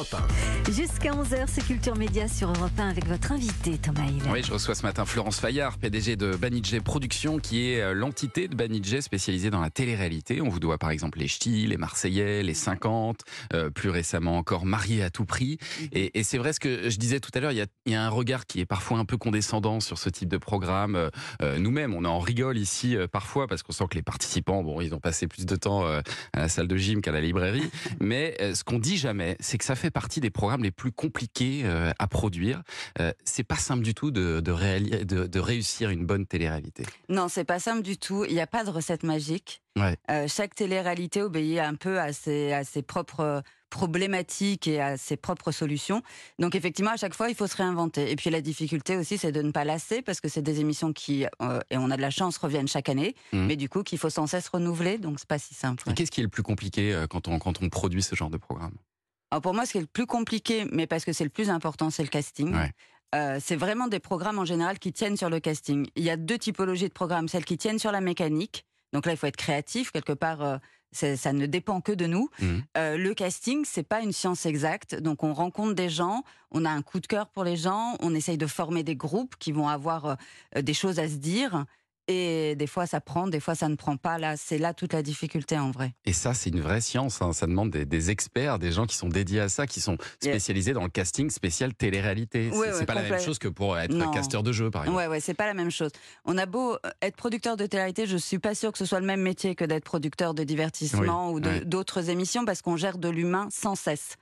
Europe Jusqu'à 11h, c'est Culture Média sur Europe 1 avec votre invité Thomas Hill. Oui, je reçois ce matin Florence Fayard, PDG de Banijé Productions, qui est euh, l'entité de Banijé spécialisée dans la télé-réalité. On vous doit par exemple les Ch'tis, les Marseillais, les 50, euh, plus récemment encore Mariés à tout prix. Mhm. Et, et c'est vrai ce que je disais tout à l'heure, il y, a, il y a un regard qui est parfois un peu condescendant sur ce type de programme. Euh, euh, Nous-mêmes, on en rigole ici euh, parfois parce qu'on sent que les participants, bon, ils ont passé plus de temps euh, à la salle de gym qu'à la librairie. Mais euh, ce qu'on dit jamais, c'est que ça fait partie des programmes les plus compliqués euh, à produire. Euh, c'est pas simple du tout de, de, réali- de, de réussir une bonne télé-réalité. Non, c'est pas simple du tout. Il n'y a pas de recette magique. Ouais. Euh, chaque télé-réalité obéit un peu à ses, à ses propres problématiques et à ses propres solutions. Donc effectivement, à chaque fois, il faut se réinventer. Et puis la difficulté aussi, c'est de ne pas lasser parce que c'est des émissions qui, euh, et on a de la chance, reviennent chaque année, Mhm. mais du coup qu'il faut sans cesse renouveler. Donc c'est pas si simple. Et qu'est-ce qui est le plus compliqué euh, quand on, quand on produit ce genre de programme? Alors pour moi, ce qui est le plus compliqué, mais parce que c'est le plus important, c'est le casting. Ouais. Euh, c'est vraiment des programmes en général qui tiennent sur le casting. Il y a deux typologies de programmes, celles qui tiennent sur la mécanique. Donc là, il faut être créatif quelque part. euh, ça ne dépend que de nous. Mhm. Euh, le casting, c'est pas une science exacte. Donc on rencontre des gens, on a un coup de cœur pour les gens, on essaye de former des groupes qui vont avoir euh, des choses à se dire. Et des fois ça prend, des fois ça ne prend pas. Là, c'est là toute la difficulté en vrai. Et ça, c'est une vraie science. hein. Ça demande des, des experts, des gens qui sont dédiés à ça, qui sont Yeah. spécialisés dans le casting spécial télé-réalité. C'est pas la même chose que pour être Non. casteur de jeu, par exemple. Ouais, ouais, c'est pas la même chose. On a beau euh, être producteur de télé je suis pas sûre que ce soit le même métier que d'être producteur de divertissement Oui, ou ouais. d'autres émissions parce qu'on gère de l'humain sans cesse.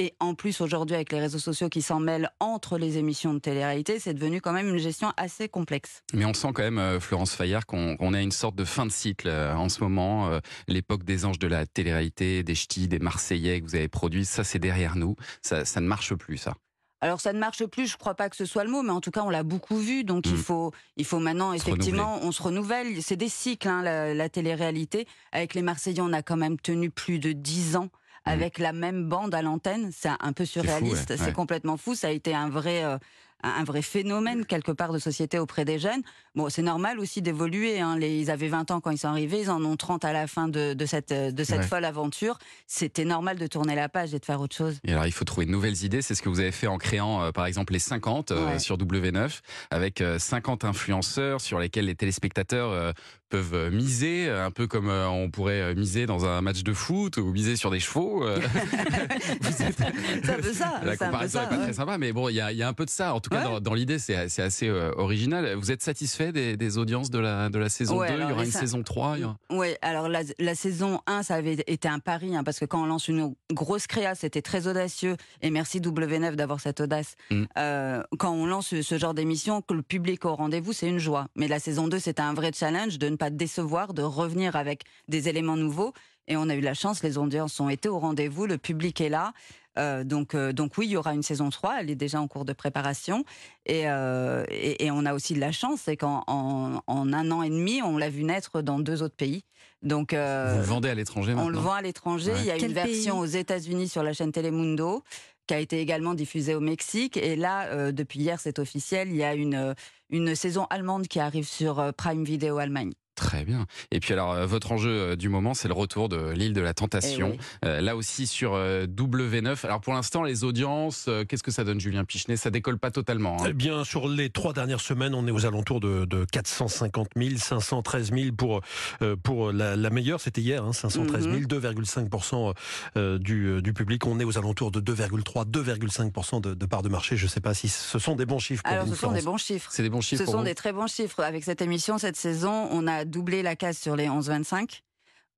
Et en plus, aujourd'hui, avec les réseaux sociaux qui s'en mêlent entre les émissions de télé-réalité, c'est devenu quand même une gestion assez complexe. Mais on sent quand même, euh, Florence Fayard, qu'on a une sorte de fin de cycle euh, en ce moment. Euh, L'époque des anges de la télé-réalité, des ch'tis, des Marseillais que vous avez produits, ça c'est derrière nous. Ça, ça ne marche plus, ça. Alors ça ne marche plus, je crois pas que ce soit le mot, mais en tout cas on l'a beaucoup vu, donc il Mm. faut il faut maintenant Se effectivement on se renouvelle. C'est des cycles hein, la, la télé-réalité. Avec les Marseillais, on a quand même tenu plus de dix ans avec la même bande à l'antenne. C'est un peu surréaliste, ouais, c'est ouais. complètement fou. Ça a été un vrai euh, un vrai phénomène quelque part de société auprès des jeunes. Bon, c'est normal aussi d'évoluer. Hein. Ils avaient 20 ans quand ils sont arrivés, ils en ont 30 à la fin de, de cette, de cette Ouais. folle aventure. C'était normal de tourner la page et de faire autre chose. Et alors, il faut trouver de nouvelles idées. C'est ce que vous avez fait en créant, euh, par exemple, les 50 euh, Ouais. sur W9, avec euh, 50 influenceurs sur lesquels les téléspectateurs euh, peuvent miser, un peu comme on pourrait miser dans un match de foot ou miser sur des chevaux. êtes- C'est un peu ça. La comparaison ça, n'est pas ouais. très sympa, mais bon, il y a, il y a un peu de ça. En tout cas, Ouais. dans, dans l'idée, c'est assez euh, original. Vous êtes satisfait des, des audiences de la, de la saison Ouais, 2 Il y aura une ça- saison 3 il y aura- Oui, alors la, la saison 1, ça avait été un pari, hein, parce que quand on lance une grosse créa, c'était très audacieux, et merci W9 d'avoir cette audace. Mm. Euh, quand on lance ce, ce genre d'émission, que le public au rendez-vous, c'est une joie. Mais la saison 2, c'était un vrai challenge de ne pas décevoir, de revenir avec des éléments nouveaux. Et on a eu la chance, les audiences ont été au rendez-vous, le public est là. Euh, donc, euh, donc oui, il y aura une saison 3, elle est déjà en cours de préparation. Et, euh, et, et on a aussi de la chance, c'est qu'en en, en un an et demi, on l'a vu naître dans deux autres pays. Donc, euh, Vous le vendez à l'étranger on maintenant le vend à l'étranger. Ouais. Il y a Quel une version aux États-Unis sur la chaîne Telemundo qui a été également diffusée au Mexique. Et là, euh, depuis hier, c'est officiel, il y a une, une saison allemande qui arrive sur Prime Video Allemagne. Très bien. Et puis alors, euh, votre enjeu euh, du moment, c'est le retour de l'île de la Tentation. Eh oui. Euh, là aussi sur euh, W9. Alors pour l'instant, les audiences, euh, qu'est-ce que ça donne, Julien Pichenet? Ça décolle pas totalement. hein. Eh bien, sur les trois dernières semaines, on est aux alentours de, de 450 000, 513 000 pour, euh, pour la, la meilleure. C'était hier, hein, 513 000, Mhm. 2,5% euh, du, du public. On est aux alentours de 2,3, 2,5% de, de part de marché. Je ne sais pas si ce sont des bons chiffres pour Alors, vous, ce sont des bons chiffres. C'est des bons chiffres Ce pour sont vous? des très bons chiffres. Avec cette émission, cette saison, on a doublé la case sur les 11-25.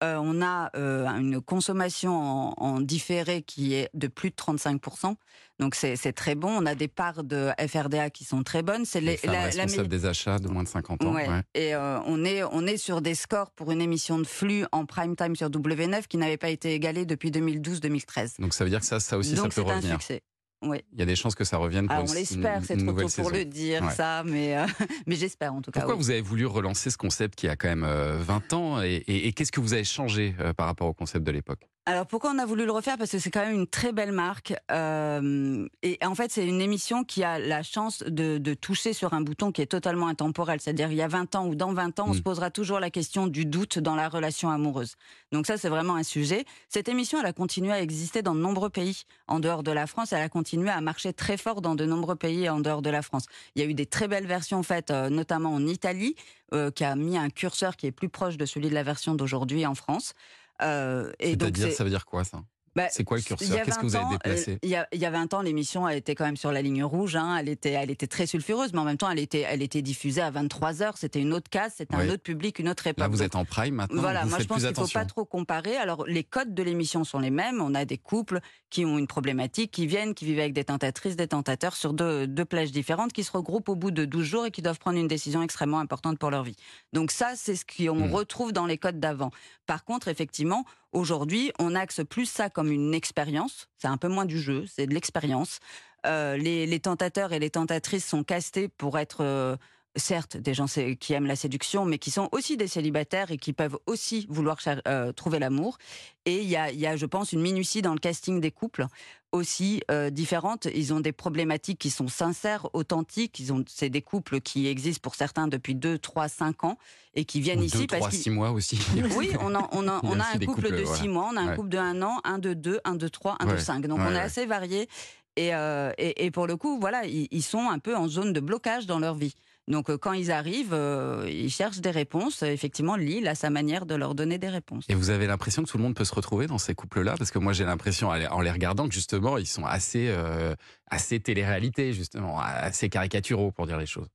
Euh, on a euh, une consommation en, en différé qui est de plus de 35%. Donc c'est très bon. On a des parts de FRDA qui sont très bonnes. C'est Les les- femmes la- la responsables des achats de moins de 50 ans. Ouais. ouais. Et euh, on est on est sur des scores pour une émission de flux en prime time sur W9 qui n'avait pas été égalés depuis 2012-2013. Donc ça veut dire que ça, ça aussi, Donc ça peut c'est un revenir. succès. Oui. Il y a des chances que ça revienne pour une- on l'espère, c'est trop tôt pour le dire Ouais. ça, mais euh, mais j'espère en tout cas. Pourquoi oui. vous avez voulu relancer ce concept qui a quand même euh, 20 ans et, et- et qu'est-ce que vous avez changé euh, par rapport au concept de l'époque? Alors pourquoi on a voulu le refaire? Parce que c'est quand même une très belle marque. Euh, et en fait, c'est une émission qui a la chance de, de, toucher sur un bouton qui est totalement intemporel. C'est-à-dire il y a 20 ans ou dans 20 ans, on se mm. posera toujours la question du doute dans la relation amoureuse. Donc ça, c'est vraiment un sujet. Cette émission, elle a continué à exister dans de nombreux pays en dehors de la France. Elle a continué à marcher très fort dans de nombreux pays en dehors de la France. Il y a eu des très belles versions faites, euh, notamment en Italie, euh, qui a mis un curseur qui est plus proche de celui de la version d'aujourd'hui en France. Euh, C'est-à-dire, ça veut dire quoi ça? Bah, c'est quoi le curseur? Qu'est-ce que vous avez déplacé? euh, il, y a, il y a 20 ans, l'émission, elle était quand même sur la ligne rouge. Hein. Elle, était, elle était très sulfureuse, mais en même temps, elle était, elle était diffusée à 23 h C'était une autre case, c'était un autre public, une autre époque. Là, vous êtes en prime maintenant? Voilà, moi je pense qu'il ne faut pas trop comparer. Alors, les codes de l'émission sont les mêmes. On a des couples qui ont une problématique, qui viennent, qui vivent avec des tentatrices, des tentateurs sur deux, deux plages différentes, qui se regroupent au bout de 12 jours et qui doivent prendre une décision extrêmement importante pour leur vie. Donc ça, c'est ce qu'on hmm. retrouve dans les codes d'avant. Par contre, effectivement, Aujourd'hui, on axe plus ça comme une expérience. C'est un peu moins du jeu, c'est de l'expérience. Euh, les, tentateurs et les tentatrices sont castés pour être euh, certes des gens qui aiment la séduction, mais qui sont aussi des célibataires et qui peuvent aussi vouloir euh, trouver l'amour. Et il y a, je pense, une minutie dans le casting des couples aussi euh, différente. Ils ont des problématiques qui sont sincères, authentiques. Ils ont, c'est des couples qui existent pour certains depuis 2, 3, 5 ans et qui viennent ici 2, parce 3, 6 mois aussi. Oui, on a, on a, on a un couple de 6 mois, on a un couple de 1 an, un de 2, un de 3, un de 5. Donc on est assez variés. Et, euh, et, et, pour le coup, voilà, ils, ils sont un peu en zone de blocage dans leur vie. Donc euh, quand ils arrivent, euh, ils cherchent des réponses. Effectivement, Lille a sa manière de leur donner des réponses. Et vous avez l'impression que tout le monde peut se retrouver dans ces couples-là? Parce que moi j'ai l'impression, en les regardant, que justement, ils sont assez, euh, assez télé-réalité, justement, assez caricaturaux pour dire les choses.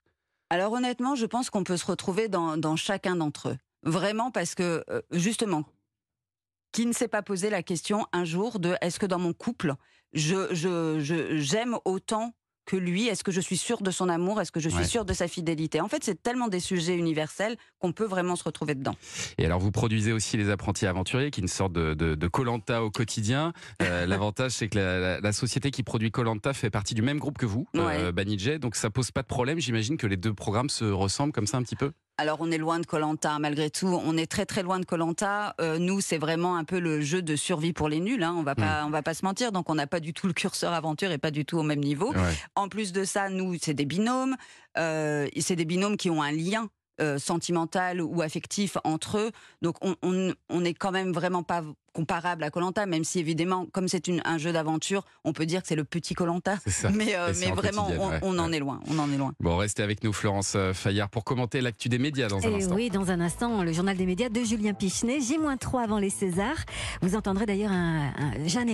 Alors honnêtement, je pense qu'on peut se retrouver dans, dans chacun d'entre eux. Vraiment parce que, justement, qui ne s'est pas posé la question un jour de est-ce que dans mon couple, je, je, je, j'aime autant que lui Est-ce que je suis sûre de son amour Est-ce que je suis sûre de sa fidélité? En fait, c'est tellement des sujets universels qu'on peut vraiment se retrouver dedans. Et alors, vous produisez aussi les apprentis aventuriers, qui est une sorte de Colanta au quotidien. Euh, l'avantage, c'est que la, société qui produit Colanta fait partie du même groupe que vous, euh, Banijay, donc ça pose pas de problème. J'imagine que les deux programmes se ressemblent comme ça un petit peu. Alors on est loin de Colanta malgré tout, on est très très loin de Colanta. Euh, nous c'est vraiment un peu le jeu de survie pour les nuls. Hein. On va pas, hmm. on va pas se mentir. Donc on n'a pas du tout le curseur aventure et pas du tout au même niveau. En plus de ça, nous c'est des binômes. Euh, c'est des binômes qui ont un lien euh, sentimental ou affectif entre eux. Donc on, on, on est quand même vraiment pas comparable à Colanta, même si évidemment, comme c'est un jeu d'aventure, on peut dire que c'est le petit Colanta. Mais, euh, mais vraiment, on, en est loin. On en est loin. Bon, restez avec nous, Florence euh, Fayard, pour commenter l'actu des médias dans un Et instant. Oui, dans un instant, le journal des médias de Julien Pichenet, J-3 avant les Césars. Vous entendrez d'ailleurs un, un Jeanne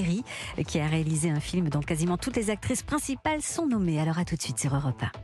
qui a réalisé un film dont quasiment toutes les actrices principales sont nommées. Alors à tout de suite sur Europe 1.